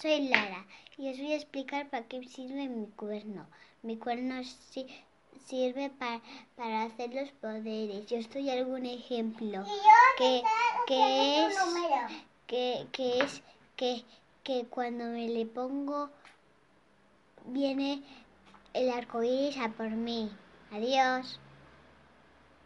soy Lara y os voy a explicar para qué sirve mi cuerno. Mi cuerno sirve para, hacer los poderes. Yo estoy algún ejemplo que, que, es, que, que es que, que cuando me le pongo viene el arco iris a por mí. Adiós.